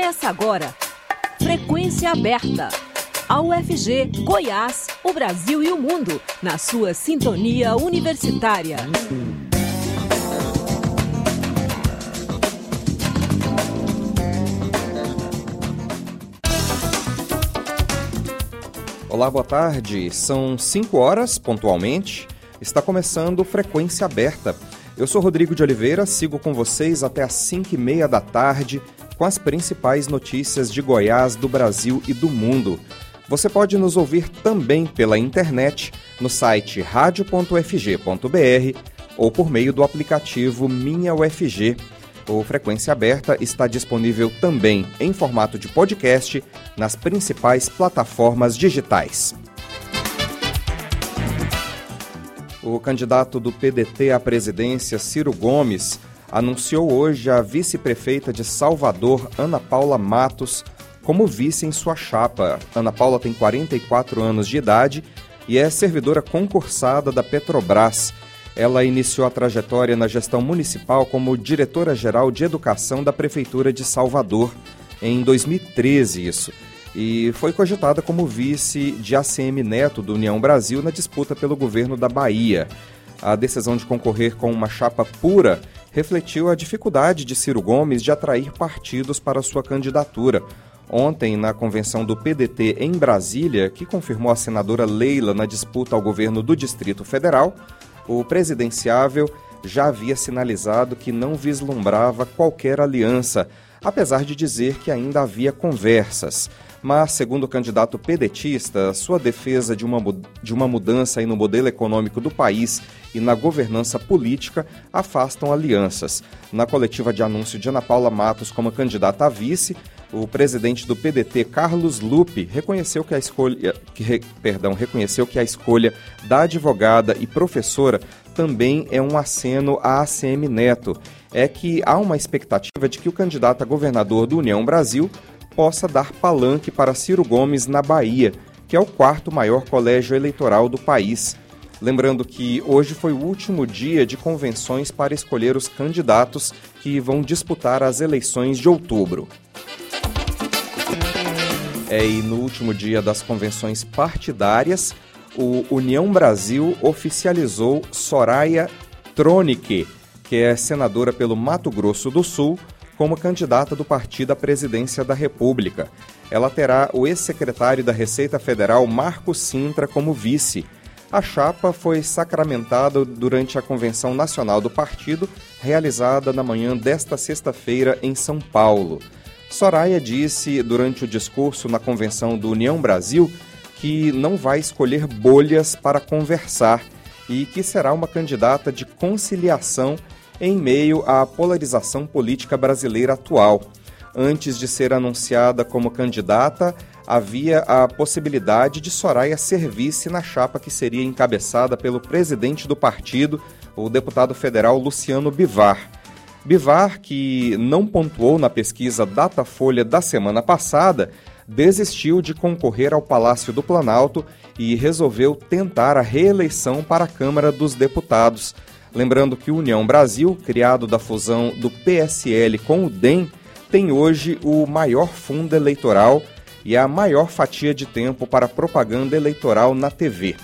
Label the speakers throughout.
Speaker 1: Começa agora. Frequência aberta. A UFG, Goiás, o Brasil e o mundo, na sua sintonia universitária.
Speaker 2: Olá, boa tarde. São 5 horas, pontualmente. Está começando Frequência Aberta. Eu sou Rodrigo de Oliveira, sigo com vocês até às 5 e meia da tarde com as principais notícias de Goiás, do Brasil e do mundo. Você pode nos ouvir também pela internet no site radio.fg.br ou por meio do aplicativo Minha UFG. O Frequência Aberta está disponível também em formato de podcast nas principais plataformas digitais. O candidato do PDT à presidência, Ciro Gomes, anunciou hoje a vice-prefeita de Salvador, Ana Paula Matos, como vice em sua chapa. Ana Paula tem 44 anos de idade e é servidora concursada da Petrobras. Ela iniciou a trajetória na gestão municipal como diretora-geral de educação da Prefeitura de Salvador em 2013, isso e foi cogitada como vice de ACM Neto do União Brasil na disputa pelo governo da Bahia. A decisão de concorrer com uma chapa pura refletiu a dificuldade de Ciro Gomes de atrair partidos para sua candidatura. Ontem, na convenção do PDT em Brasília, que confirmou a senadora Leila na disputa ao governo do Distrito Federal, o presidenciável já havia sinalizado que não vislumbrava qualquer aliança, apesar de dizer que ainda havia conversas mas, segundo o candidato pedetista, sua defesa de uma, de uma mudança no modelo econômico do país e na governança política afastam alianças. Na coletiva de anúncio de Ana Paula Matos como candidata a vice, o presidente do PDT, Carlos Lupe, reconheceu que a escolha, que, perdão, reconheceu que a escolha da advogada e professora também é um aceno à ACM Neto. É que há uma expectativa de que o candidato a governador do União Brasil possa dar palanque para Ciro Gomes na Bahia, que é o quarto maior colégio eleitoral do país. Lembrando que hoje foi o último dia de convenções para escolher os candidatos que vão disputar as eleições de outubro. É, e no último dia das convenções partidárias, o União Brasil oficializou Soraya Tronic, que é senadora pelo Mato Grosso do Sul, como candidata do partido à presidência da República. Ela terá o ex-secretário da Receita Federal, Marco Sintra, como vice. A chapa foi sacramentada durante a Convenção Nacional do Partido, realizada na manhã desta sexta-feira em São Paulo. Soraya disse durante o discurso na convenção do União Brasil que não vai escolher bolhas para conversar e que será uma candidata de conciliação em meio à polarização política brasileira atual. Antes de ser anunciada como candidata, havia a possibilidade de Soraya ser vice na chapa que seria encabeçada pelo presidente do partido, o deputado federal Luciano Bivar. Bivar, que não pontuou na pesquisa Datafolha da semana passada, desistiu de concorrer ao Palácio do Planalto e resolveu tentar a reeleição para a Câmara dos Deputados. Lembrando que o União Brasil, criado da fusão do PSL com o DEM, tem hoje o maior fundo eleitoral e a maior fatia de tempo para propaganda eleitoral na TV.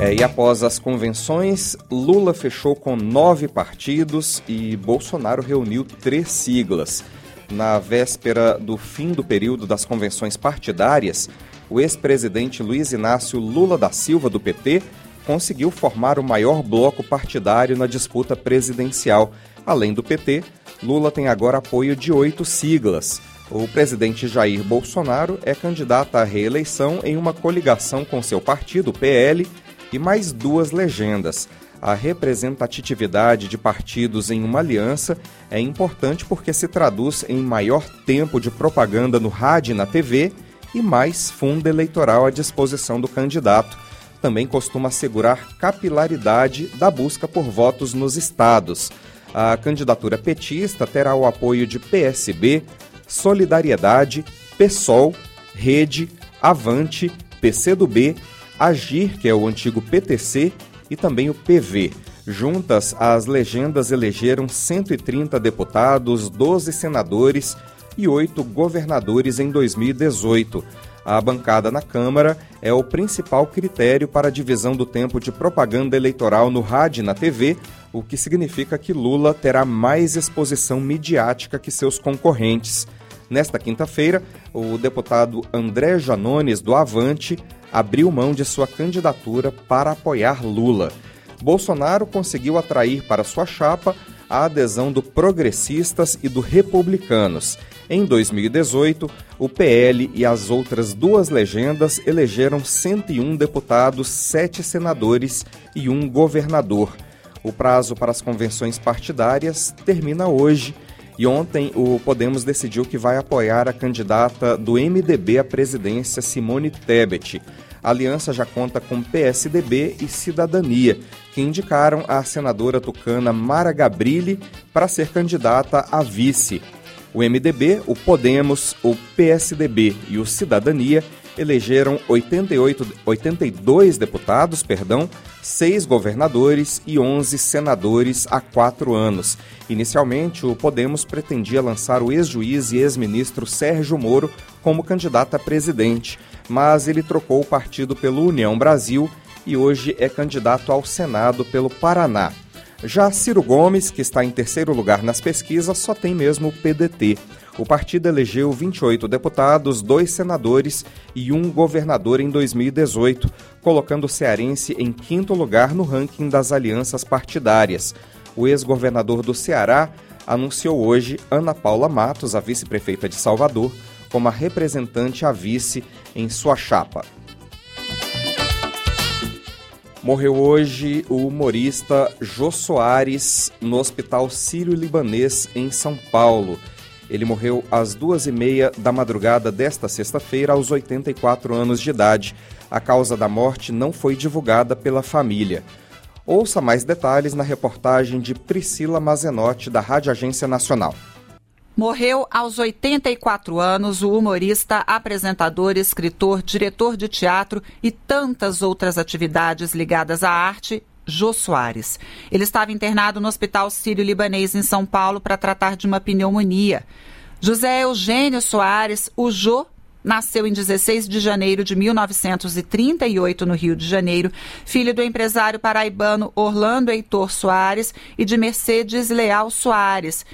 Speaker 2: É, e após as convenções, Lula fechou com nove partidos e Bolsonaro reuniu três siglas. Na véspera do fim do período das convenções partidárias, o ex-presidente Luiz Inácio Lula da Silva, do PT, conseguiu formar o maior bloco partidário na disputa presidencial. Além do PT, Lula tem agora apoio de oito siglas. O presidente Jair Bolsonaro é candidato à reeleição em uma coligação com seu partido, PL, e mais duas legendas. A representatividade de partidos em uma aliança é importante porque se traduz em maior tempo de propaganda no rádio e na TV e mais fundo eleitoral à disposição do candidato também costuma assegurar capilaridade da busca por votos nos estados. A candidatura petista terá o apoio de PSB, Solidariedade, PSOL, Rede, Avante, PCdoB, Agir, que é o antigo PTC, e também o PV. Juntas, as legendas elegeram 130 deputados, 12 senadores e 8 governadores em 2018. A bancada na Câmara é o principal critério para a divisão do tempo de propaganda eleitoral no rádio e na TV, o que significa que Lula terá mais exposição midiática que seus concorrentes. Nesta quinta-feira, o deputado André Janones, do Avante, abriu mão de sua candidatura para apoiar Lula. Bolsonaro conseguiu atrair para sua chapa a adesão do Progressistas e do Republicanos. Em 2018, o PL e as outras duas legendas elegeram 101 deputados, 7 senadores e um governador. O prazo para as convenções partidárias termina hoje. E ontem o Podemos decidiu que vai apoiar a candidata do MDB à presidência, Simone Tebet. A aliança já conta com PSDB e Cidadania, que indicaram a senadora tucana Mara Gabrilli para ser candidata a vice. O MDB, o Podemos, o PSDB e o Cidadania elegeram 88, 82 deputados, perdão, seis governadores e 11 senadores há quatro anos. Inicialmente, o Podemos pretendia lançar o ex-juiz e ex-ministro Sérgio Moro como candidato a presidente, mas ele trocou o partido pelo União Brasil e hoje é candidato ao Senado pelo Paraná. Já Ciro Gomes, que está em terceiro lugar nas pesquisas, só tem mesmo o PDT. O partido elegeu 28 deputados, dois senadores e um governador em 2018, colocando o cearense em quinto lugar no ranking das alianças partidárias. O ex-governador do Ceará anunciou hoje Ana Paula Matos, a vice-prefeita de Salvador, como a representante a vice em sua chapa. Morreu hoje o humorista Jô Soares no Hospital Sírio-Libanês, em São Paulo. Ele morreu às duas e meia da madrugada desta sexta-feira, aos 84 anos de idade. A causa da morte não foi divulgada pela família. Ouça mais detalhes na reportagem de Priscila Mazenotti, da Rádio Agência Nacional.
Speaker 3: Morreu aos 84 anos o humorista, apresentador, escritor, diretor de teatro e tantas outras atividades ligadas à arte, Jô Soares. Ele estava internado no Hospital Sírio-Libanês em São Paulo para tratar de uma pneumonia. José Eugênio Soares, o Jô, nasceu em 16 de janeiro de 1938 no Rio de Janeiro, filho do empresário paraibano Orlando Heitor Soares e de Mercedes Leal Soares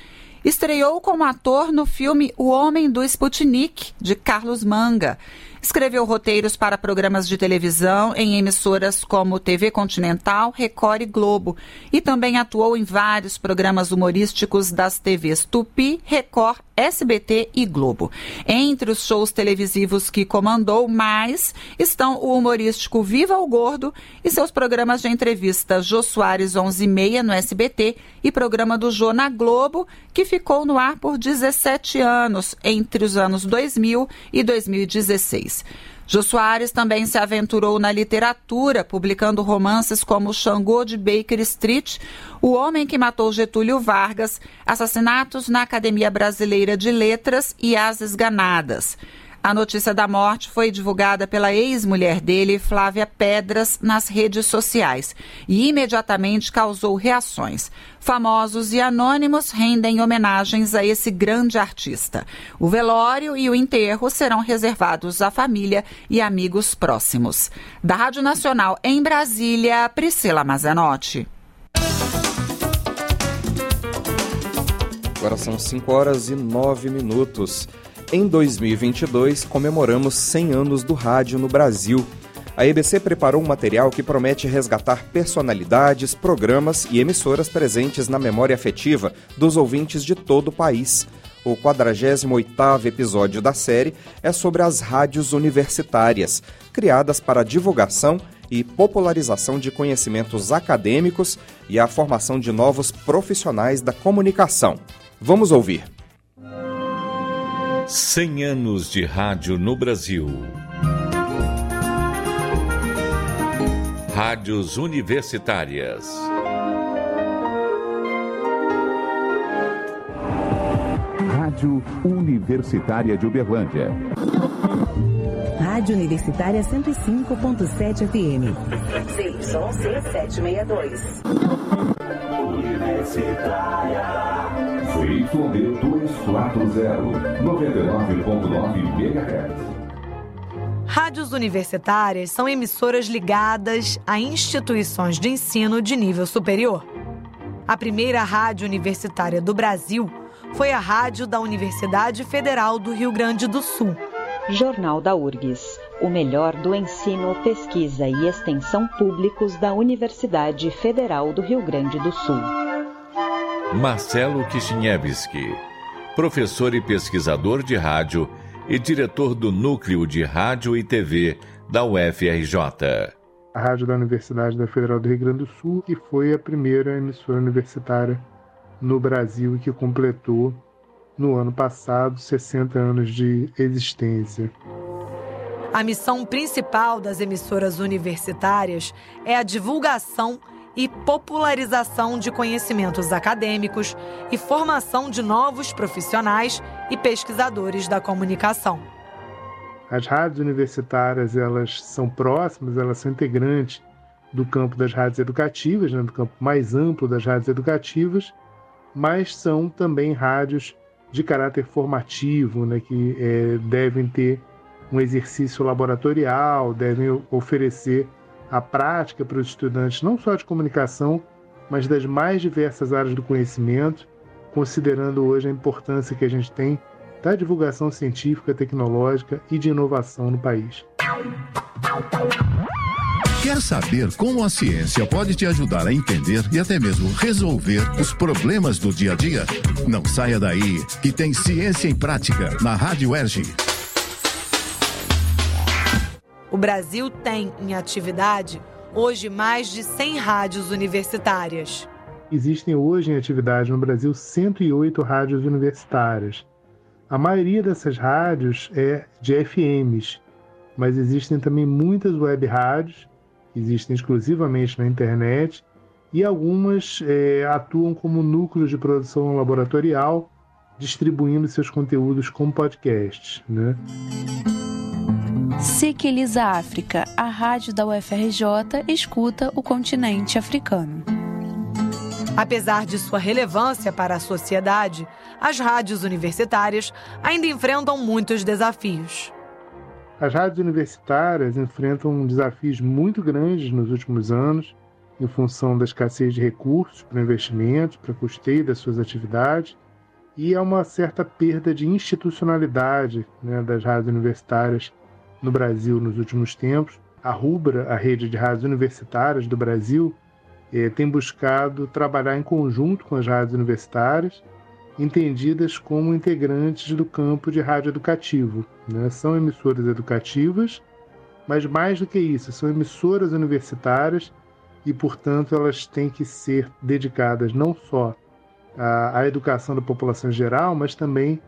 Speaker 3: Estreou como ator no filme O Homem do Sputnik, de Carlos Manga. Escreveu roteiros para programas de televisão em emissoras como TV Continental, Record e Globo. E também atuou em vários programas humorísticos das TVs Tupi, Record, SBT e Globo. Entre os shows televisivos que comandou mais estão o humorístico Viva o Gordo e seus programas de entrevista Jô Soares 11 e no SBT e programa do Jô na Globo, que ficou no ar por 17 anos, entre os anos 2000 e 2016. Jô Soares também se aventurou na literatura, publicando romances como Xangô de Baker Street, O Homem que Matou Getúlio Vargas, Assassinatos na Academia Brasileira de Letras e As Esganadas. A notícia da morte foi divulgada pela ex-mulher dele, Flávia Pedras, nas redes sociais e imediatamente causou reações. Famosos e anônimos rendem homenagens a esse grande artista. O velório e o enterro serão reservados à família e amigos próximos. Da Rádio Nacional em Brasília, Priscila Mazenotti.
Speaker 2: Agora são 5 horas e 9 minutos. Em 2022, comemoramos 100 anos do rádio no Brasil. A EBC preparou um material que promete resgatar personalidades, programas e emissoras presentes na memória afetiva dos ouvintes de todo o país. O 48º episódio da série é sobre as rádios universitárias, criadas para divulgação e popularização de conhecimentos acadêmicos e a formação de novos profissionais da comunicação. Vamos ouvir.
Speaker 4: 100 anos de rádio no Brasil. Rádios Universitárias.
Speaker 5: Rádio Universitária de Uberlândia Rádio Universitária 105.7 FM.
Speaker 6: CYC 762.
Speaker 7: Universitária. ZYD 240, 99.9 MHz.
Speaker 8: Rádios universitárias são emissoras ligadas a instituições de ensino de nível superior. A primeira rádio universitária do Brasil foi a rádio da Universidade Federal do Rio Grande do Sul.
Speaker 9: Jornal da URGS, o melhor do ensino, pesquisa e extensão públicos da Universidade Federal do Rio Grande do Sul.
Speaker 4: Marcelo Kishinevski, professor e pesquisador de rádio e diretor do Núcleo de Rádio e TV da UFRJ.
Speaker 10: A rádio da Universidade da Federal do Rio Grande do Sul e foi a primeira emissora universitária no Brasil que completou no ano passado 60 anos de existência.
Speaker 8: A missão principal das emissoras universitárias é a divulgação e popularização de conhecimentos acadêmicos e formação de novos profissionais e pesquisadores da comunicação.
Speaker 10: As rádios universitárias elas são próximas, elas são integrantes do campo das rádios educativas, né, do campo mais amplo das rádios educativas, mas são também rádios de caráter formativo, né, que é, devem ter um exercício laboratorial, devem oferecer a prática para os estudantes, não só de comunicação, mas das mais diversas áreas do conhecimento, considerando hoje a importância que a gente tem da divulgação científica, tecnológica e de inovação no país.
Speaker 11: Quer saber como a ciência pode te ajudar a entender e até mesmo resolver os problemas do dia a dia? Não saia daí, que tem Ciência em Prática na Rádio Erge.
Speaker 8: O Brasil tem em atividade hoje mais de 100 rádios universitárias.
Speaker 10: Existem hoje em atividade no Brasil 108 rádios universitárias. A maioria dessas rádios é de FMs, mas existem também muitas web rádios existem exclusivamente na internet e algumas é, atuam como núcleos de produção laboratorial, distribuindo seus conteúdos como podcasts. Né?
Speaker 12: Sequeliza África, a rádio da UFRJ escuta o continente africano.
Speaker 8: Apesar de sua relevância para a sociedade, as rádios universitárias ainda enfrentam muitos desafios.
Speaker 10: As rádios universitárias enfrentam desafios muito grandes nos últimos anos, em função da escassez de recursos para investimento, para custeio das suas atividades, e há uma certa perda de institucionalidade né, das rádios universitárias no Brasil nos últimos tempos. A RUBRA, a rede de rádios universitárias do Brasil, eh, tem buscado trabalhar em conjunto com as rádios universitárias entendidas como integrantes do campo de rádio educativo. Né? São emissoras educativas, mas mais do que isso, são emissoras universitárias e, portanto, elas têm que ser dedicadas não só à, à educação da população em geral, mas também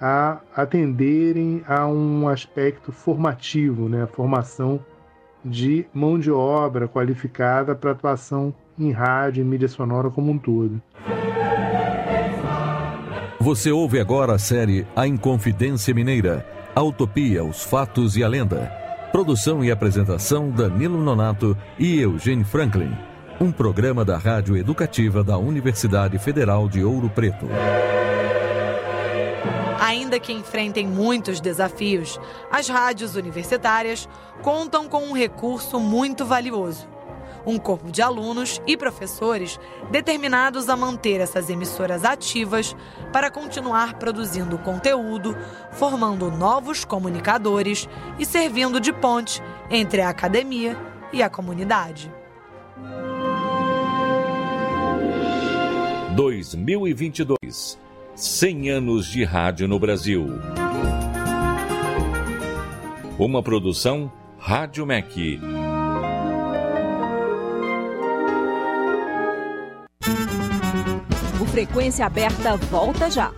Speaker 10: a atenderem a um aspecto formativo, né? a formação de mão de obra qualificada para atuação em rádio e mídia sonora como um todo.
Speaker 13: Você ouve agora a série A Inconfidência Mineira, a Utopia, os Fatos e a Lenda. Produção e apresentação Danilo Nonato e Eugênio Franklin. Um programa da Rádio Educativa da Universidade Federal de Ouro Preto.
Speaker 8: Ainda que enfrentem muitos desafios, as rádios universitárias contam com um recurso muito valioso um corpo de alunos e professores determinados a manter essas emissoras ativas para continuar produzindo conteúdo, formando novos comunicadores e servindo de ponte entre a academia e a comunidade.
Speaker 4: 2022 100 anos de rádio no Brasil. Uma produção Rádio MEC.
Speaker 1: Frequência Aberta volta já.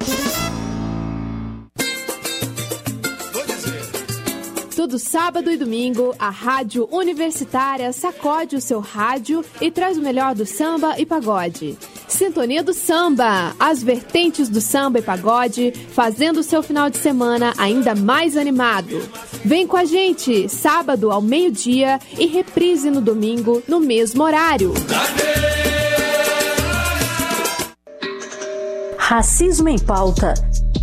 Speaker 14: Todo sábado e domingo, a Rádio Universitária sacode o seu rádio e traz o melhor do samba e pagode. Sintonia do Samba, as vertentes do samba e pagode, fazendo o seu final de semana ainda mais animado. Vem com a gente, sábado ao meio-dia e reprise no domingo, no mesmo horário.
Speaker 1: Racismo em pauta.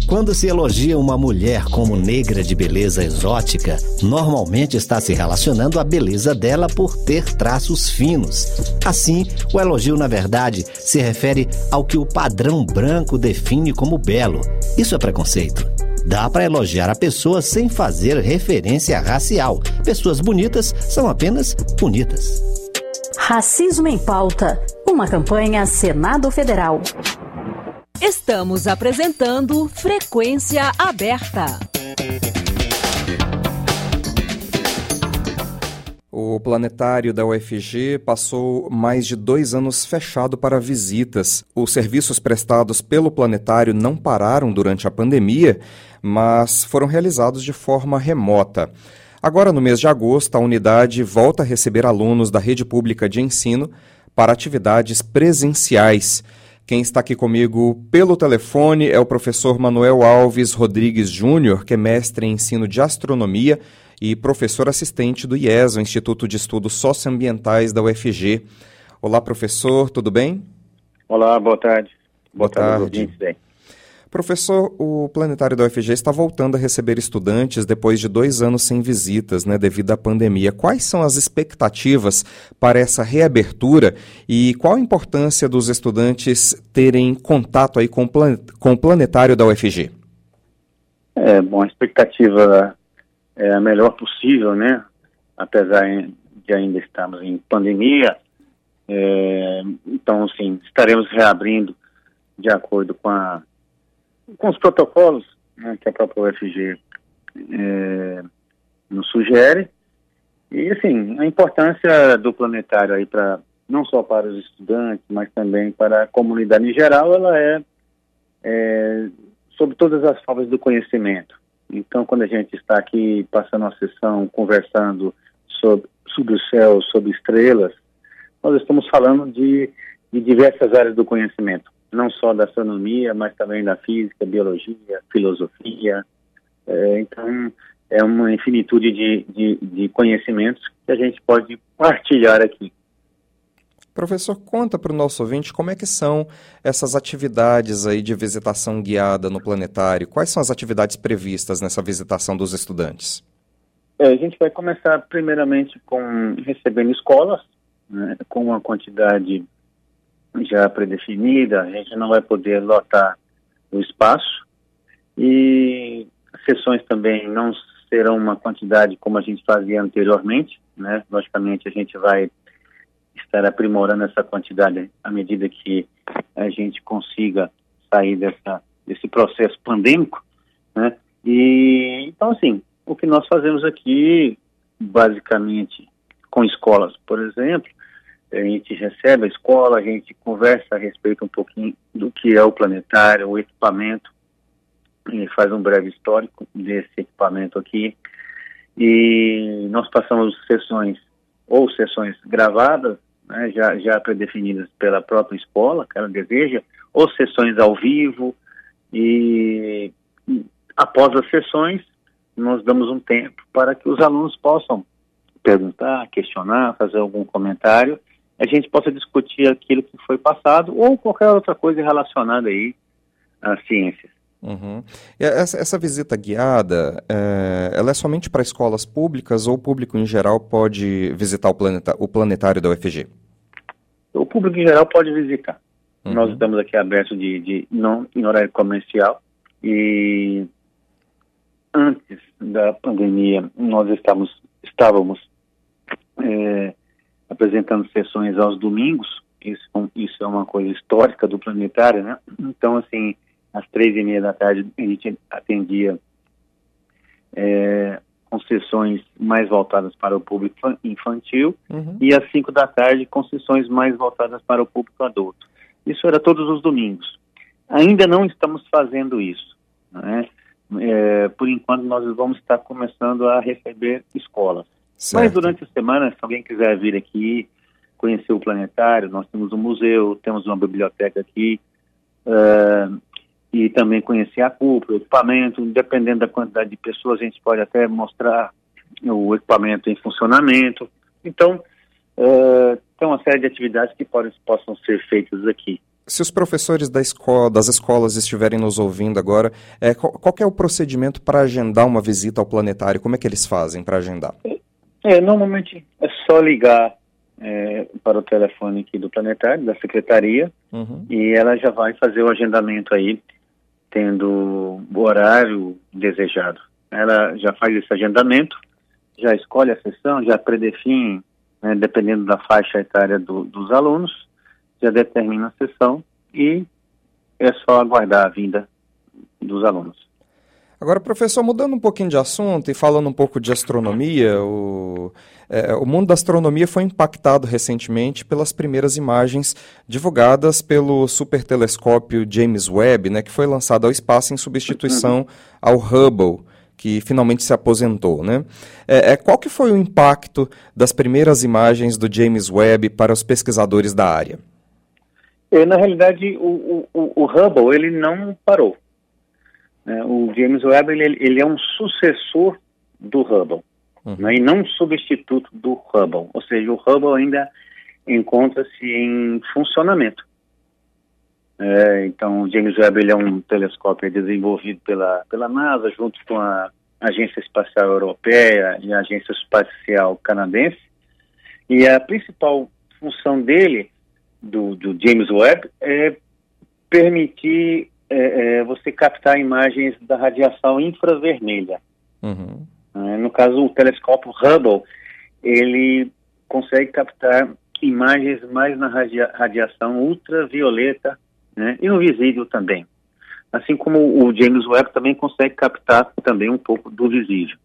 Speaker 15: Quando se elogia uma mulher como negra de beleza exótica, normalmente está se relacionando à beleza dela por ter traços finos. Assim, o elogio, na verdade, se refere ao que o padrão branco define como belo. Isso é preconceito. Dá para elogiar a pessoa sem fazer referência racial. Pessoas bonitas são apenas bonitas.
Speaker 1: Racismo em pauta. Uma campanha Senado Federal. Estamos apresentando Frequência Aberta.
Speaker 2: O planetário da UFG passou mais de dois anos fechado para visitas. Os serviços prestados pelo planetário não pararam durante a pandemia, mas foram realizados de forma remota. Agora, no mês de agosto, a unidade volta a receber alunos da rede pública de ensino para atividades presenciais. Quem está aqui comigo pelo telefone é o professor Manuel Alves Rodrigues Júnior, que é mestre em ensino de astronomia e professor assistente do IES, o Instituto de Estudos Socioambientais da UFG. Olá, professor, tudo bem?
Speaker 16: Olá, boa tarde.
Speaker 2: Boa, boa tarde. tarde. Professor, o Planetário da UFG está voltando a receber estudantes depois de dois anos sem visitas, né, devido à pandemia. Quais são as expectativas para essa reabertura e qual a importância dos estudantes terem contato aí com, com o Planetário da UFG?
Speaker 16: É, bom, a expectativa é a melhor possível, né? Apesar de ainda estarmos em pandemia, é, então, sim, estaremos reabrindo de acordo com a com os protocolos né, que a própria UFG é, nos sugere. E, assim, a importância do planetário aí para não só para os estudantes, mas também para a comunidade em geral, ela é, é sobre todas as formas do conhecimento. Então, quando a gente está aqui passando a sessão, conversando sobre, sobre o céu, sobre estrelas, nós estamos falando de, de diversas áreas do conhecimento não só da astronomia, mas também da física, biologia, filosofia. É, então, é uma infinitude de, de, de, conhecimentos que a gente pode partilhar aqui.
Speaker 2: Professor, conta para o nosso ouvinte como é que são essas atividades aí de visitação guiada no planetário. Quais são as atividades previstas nessa visitação dos estudantes?
Speaker 16: É, a gente vai começar primeiramente com recebendo escolas, né, com uma quantidade já predefinida, a gente não vai poder lotar o espaço e as sessões também não serão uma quantidade como a gente fazia anteriormente, né? Logicamente a gente vai estar aprimorando essa quantidade à medida que a gente consiga sair dessa desse processo pandêmico, né? E então assim, o que nós fazemos aqui basicamente com escolas, por exemplo, a gente recebe a escola, a gente conversa a respeito um pouquinho do que é o planetário, o equipamento, e faz um breve histórico desse equipamento aqui. E nós passamos sessões, ou sessões gravadas, né, já, já predefinidas pela própria escola, que ela deseja, ou sessões ao vivo, e após as sessões, nós damos um tempo para que os alunos possam perguntar, questionar, fazer algum comentário a gente possa discutir aquilo que foi passado ou qualquer outra coisa relacionada aí às ciências.
Speaker 2: Uhum. Essa, essa, visita guiada, é, ela é somente para escolas públicas ou o público em geral pode visitar o, planeta, o planetário da UFG?
Speaker 16: O público em geral pode visitar. Uhum. Nós estamos aqui abertos de, de, não em horário comercial e antes da pandemia nós estávamos, estávamos é, apresentando sessões aos domingos, isso, isso é uma coisa histórica do planetário, né? Então, assim, às três e meia da tarde a gente atendia é, com sessões mais voltadas para o público infantil uhum. e às cinco da tarde com sessões mais voltadas para o público adulto. Isso era todos os domingos. Ainda não estamos fazendo isso, né? É, por enquanto nós vamos estar começando a receber escolas. Certo. Mas durante a semana, se alguém quiser vir aqui, conhecer o planetário, nós temos um museu, temos uma biblioteca aqui, uh, e, também conhecer a cúpula, o equipamento, dependendo da quantidade de pessoas, a gente pode até mostrar o equipamento em funcionamento. Então, uh, tem uma série de atividades que podem, possam ser feitas aqui.
Speaker 2: Se os professores da escola, das escolas estiverem nos ouvindo agora, é, qual, qual é o procedimento para agendar uma visita ao planetário? Como é que eles fazem para agendar?
Speaker 16: É, normalmente é só ligar é, para o telefone aqui do planetário, da secretaria, uhum. e ela já vai fazer o agendamento aí, tendo o horário desejado. Ela já faz esse agendamento, já escolhe a sessão, já predefine, né, dependendo da faixa etária do, dos alunos, já determina a sessão e é só aguardar a vinda dos alunos.
Speaker 2: Agora, professor, mudando um pouquinho de assunto e falando um pouco de astronomia, o, é, o mundo da astronomia foi impactado recentemente pelas primeiras imagens divulgadas pelo supertelescópio James Webb, né, que foi lançado ao espaço em substituição ao Hubble que finalmente se aposentou, né? É, é, qual que foi o impacto das primeiras imagens do James Webb para os pesquisadores da área?
Speaker 16: É, na realidade, o, o, o Hubble ele não parou. Né? O James Webb ele, ele, é um sucessor do Hubble uhum. né? e não um substituto do Hubble. Ou seja, o Hubble ainda encontra-se em funcionamento. É, então, o James Webb ele é um telescópio desenvolvido pela, pela NASA junto com a Agência Espacial Europeia e a Agência Espacial Canadense. E a principal função dele, do, do James Webb, é permitir é, é, você captar imagens da radiação infravermelha. Uhum. É, no caso, o telescópio Hubble, ele consegue captar imagens mais na radia radiação ultravioleta né, e no visível também. Assim como o James Webb também consegue captar também um pouco do visível.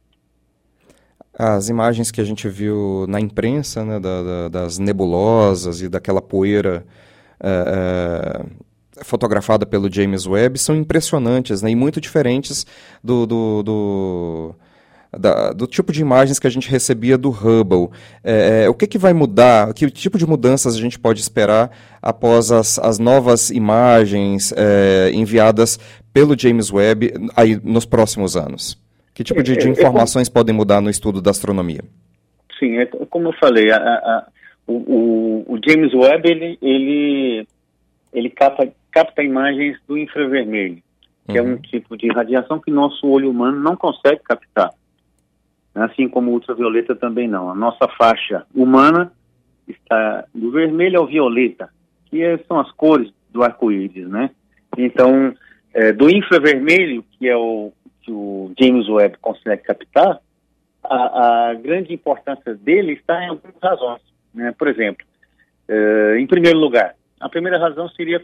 Speaker 2: As imagens que a gente viu na imprensa, né, da, da, das nebulosas e daquela poeira uh, uh, fotografada pelo James Webb são impressionantes né, e muito diferentes do, do, do da, do tipo de imagens que a gente recebia do Hubble. É, é, o que, que vai mudar? Que tipo de mudanças a gente pode esperar após as, as novas imagens é, enviadas pelo James Webb aí nos próximos anos? Que tipo de, de é, é, informações podem mudar no estudo da astronomia?
Speaker 16: Sim, é, como eu falei, a, a, o, o, James Webb ele, ele, ele capta, capta imagens do infravermelho, que uhum. é um tipo de radiação que nosso olho humano não consegue captar assim como ultravioleta também não. A nossa faixa humana está do vermelho ao violeta, que é, são as cores do arco-íris, né? Então, é, do infravermelho, que é o que o James Webb consegue captar, a, a grande importância dele está em algumas razões. Né? Por exemplo, é, em primeiro lugar, a primeira razão seria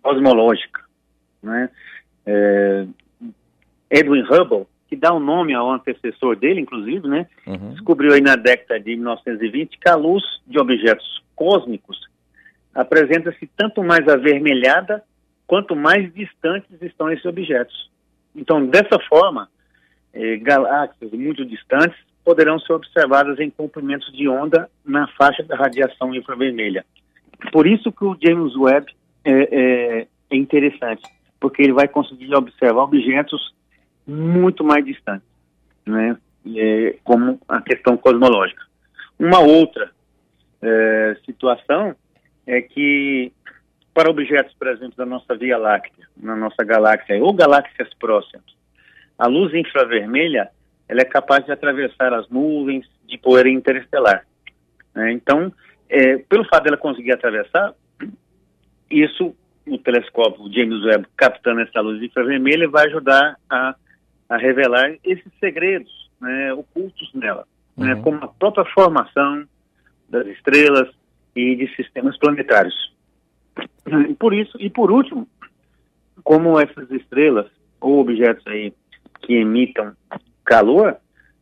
Speaker 16: cosmológica. Né? É, Edwin Hubble que dá o um nome ao antecessor dele, inclusive, né? Uhum. Descobriu aí na década de 1920 que a luz de objetos cósmicos apresenta-se tanto mais avermelhada quanto mais distantes estão esses objetos. Então, dessa forma, eh, galáxias muito distantes poderão ser observadas em comprimentos de onda na faixa da radiação infravermelha. Por isso que o James Webb é, é, é interessante, porque ele vai conseguir observar objetos muito mais distantes, né? É, como a questão cosmológica. Uma outra é, situação é que para objetos, por exemplo, da nossa Via Láctea, na nossa galáxia ou galáxias próximas, a luz infravermelha ela é capaz de atravessar as nuvens de poeira interestelar. Né? Então, é, pelo fato dela conseguir atravessar, isso o telescópio James Webb captando essa luz infravermelha vai ajudar a a revelar esses segredos né, ocultos nela, né, uhum. né, como a própria formação das estrelas e de sistemas planetários. E por isso, e por último, como essas estrelas ou objetos aí que emitam calor,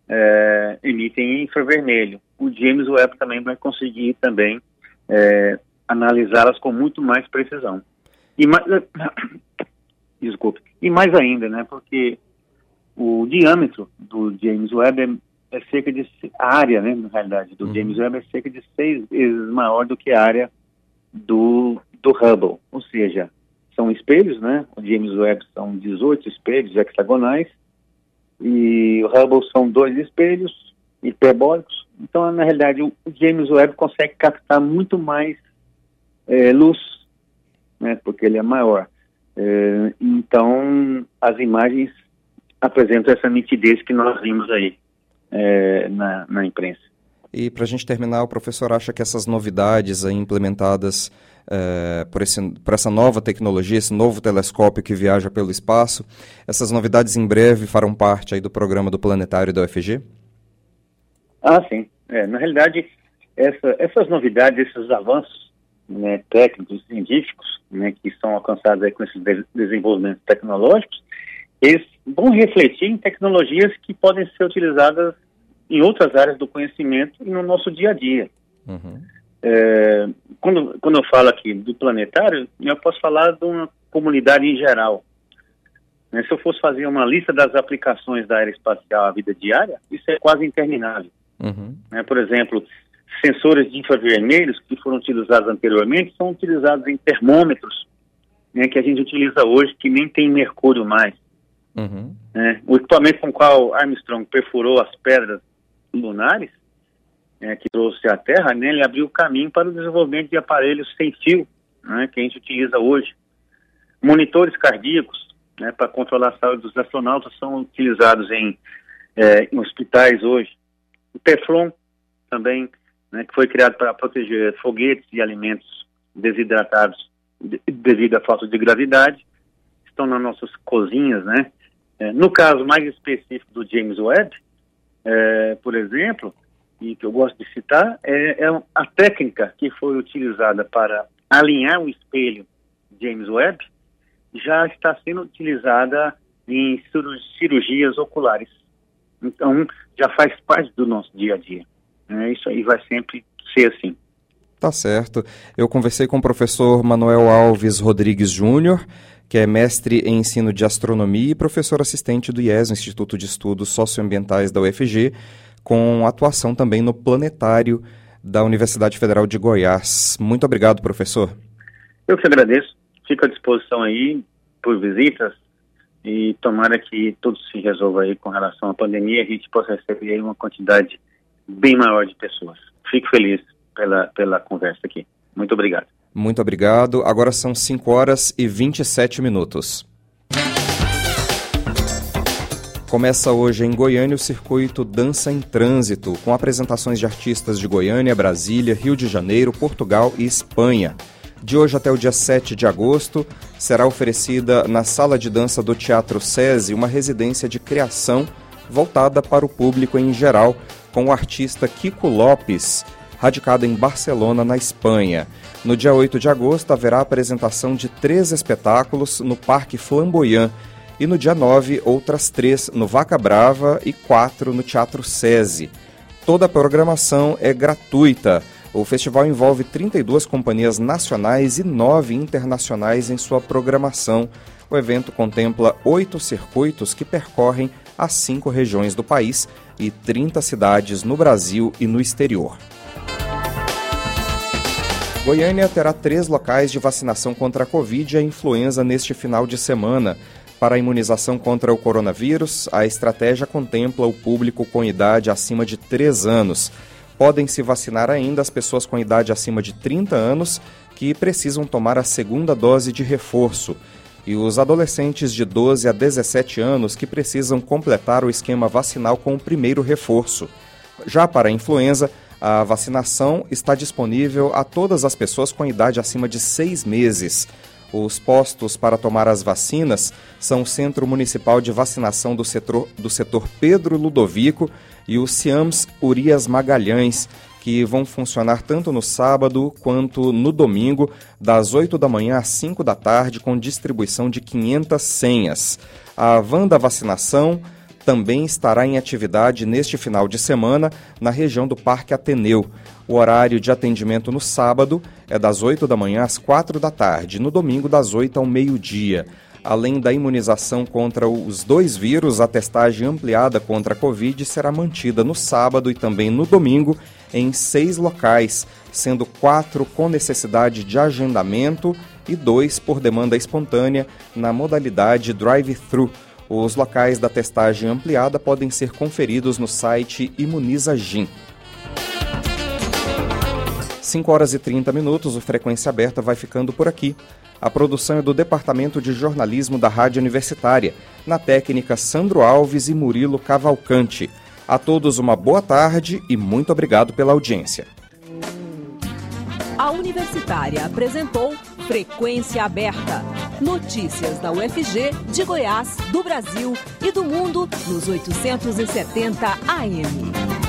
Speaker 16: é, emitem infravermelho. O James Webb também vai conseguir também é, analisá-las com muito mais precisão. E mais, desculpe, e mais ainda, né, porque o diâmetro do James Webb é, é cerca de a área, né, na realidade, do uhum. James Webb é cerca de seis vezes maior do que a área do, do Hubble, ou seja, são espelhos, né? O James Webb são 18 espelhos hexagonais e o Hubble são dois espelhos hiperbólicos. Então, na realidade, o James Webb consegue captar muito mais é, luz, né? Porque ele é maior. É, então, as imagens apresentam essa nitidez que nós vimos aí é, na, na imprensa.
Speaker 2: E para a gente terminar, o professor acha que essas novidades implementadas é, por, esse, por essa nova tecnologia, esse novo telescópio que viaja pelo espaço, essas novidades em breve farão parte aí do programa do planetário da UFG?
Speaker 16: Ah, sim. É, na realidade, essa, essas novidades, esses avanços né, técnicos, científicos, né, que são alcançados aí com esses de desenvolvimentos tecnológicos, eles vão refletir em tecnologias que podem ser utilizadas em outras áreas do conhecimento e no nosso dia a dia. Uhum. É, quando, quando eu falo aqui do planetário, eu posso falar de uma comunidade em geral. Né, se eu fosse fazer uma lista das aplicações da aeroespacial à vida diária, isso é quase interminável. Uhum. Né, por exemplo, sensores de infravermelhos que foram utilizados anteriormente são utilizados em termômetros né, que a gente utiliza hoje, que nem tem mercúrio mais. Uhum. Né, o equipamento com o qual Armstrong perfurou as pedras lunares, é, que trouxe à Terra, né, ele abriu o caminho para o desenvolvimento de aparelhos sem fio, né, que a gente utiliza hoje. Monitores cardíacos, né, para controlar a saúde dos astronautas, são utilizados em, é, em hospitais hoje. O Teflon, também, né, que foi criado para proteger foguetes e alimentos desidratados de, devido à falta de gravidade, estão nas nossas cozinhas, né? É, no caso mais específico do James Webb, é, por exemplo, e que eu gosto de citar, é, é, a técnica que foi utilizada para alinhar o espelho James Webb já está sendo utilizada em cirurgias oculares. Então, já faz parte do nosso dia a dia. É, isso aí vai sempre ser assim.
Speaker 2: Tá certo. Eu conversei com o professor Manuel Alves Rodrigues Júnior, que é mestre em ensino de astronomia e professor assistente do IES, Instituto de Estudos Socioambientais da UFG, com atuação também no planetário da Universidade Federal de Goiás. Muito obrigado, professor.
Speaker 16: Eu que agradeço. Fico à disposição aí por visitas e tomara que tudo se resolva aí com relação à pandemia e a gente possa receber uma quantidade bem maior de pessoas. Fico feliz pela, pela conversa aqui. Muito obrigado.
Speaker 2: Muito obrigado. Agora são 5 horas e 27 minutos. Começa hoje em Goiânia o circuito Dança em Trânsito, com apresentações de artistas de Goiânia, Brasília, Rio de Janeiro, Portugal e Espanha. De hoje até o dia 7 de agosto, será oferecida na sala de dança do Teatro SESI uma residência de criação voltada para o público em geral, com o artista Kiko Lopes, radicado em Barcelona, na Espanha. No dia 8 de agosto, haverá apresentação de três espetáculos no Parque Flamboyant e no dia 9, outras três no Vaca Brava e quatro no Teatro SESI. Toda a programação é gratuita. O festival envolve 32 companhias nacionais e nove internacionais em sua programação. O evento contempla oito circuitos que percorrem as cinco regiões do país e 30 cidades no Brasil e no exterior. Goiânia terá três locais de vacinação contra a Covid e a influenza neste final de semana. Para a imunização contra o coronavírus, a estratégia contempla o público com idade acima de 3 anos. Podem se vacinar ainda as pessoas com idade acima de 30 anos que precisam tomar a segunda dose de reforço e os adolescentes de 12 a 17 anos que precisam completar o esquema vacinal com o primeiro reforço. Já para a influenza, a vacinação está disponível a todas as pessoas com idade acima de seis meses. Os postos para tomar as vacinas são o Centro Municipal de Vacinação do Setor, do setor Pedro Ludovico e o CIAMS Urias Magalhães, que vão funcionar tanto no sábado quanto no domingo, das 8 da manhã às 5 da tarde, com distribuição de 500 senhas. A van da vacinação também estará em atividade neste final de semana na região do Parque Ateneu. O horário de atendimento no sábado é das 8 da manhã às 4 da tarde, no domingo das 8 ao meio-dia. Além da imunização contra os dois vírus, a testagem ampliada contra a Covid será mantida no sábado e também no domingo em seis locais, sendo quatro com necessidade de agendamento e dois por demanda espontânea na modalidade drive-thru. Os locais da testagem ampliada podem ser conferidos no site Imuniza Gin. 5 horas e 30 minutos, o Frequência Aberta vai ficando por aqui. A produção é do Departamento de Jornalismo da Rádio Universitária, na técnica Sandro Alves e Murilo Cavalcante. A todos uma boa tarde e muito obrigado pela audiência.
Speaker 1: A Universitária apresentou Frequência Aberta. Notícias da UFG, de Goiás, do Brasil e do mundo nos 870 AM.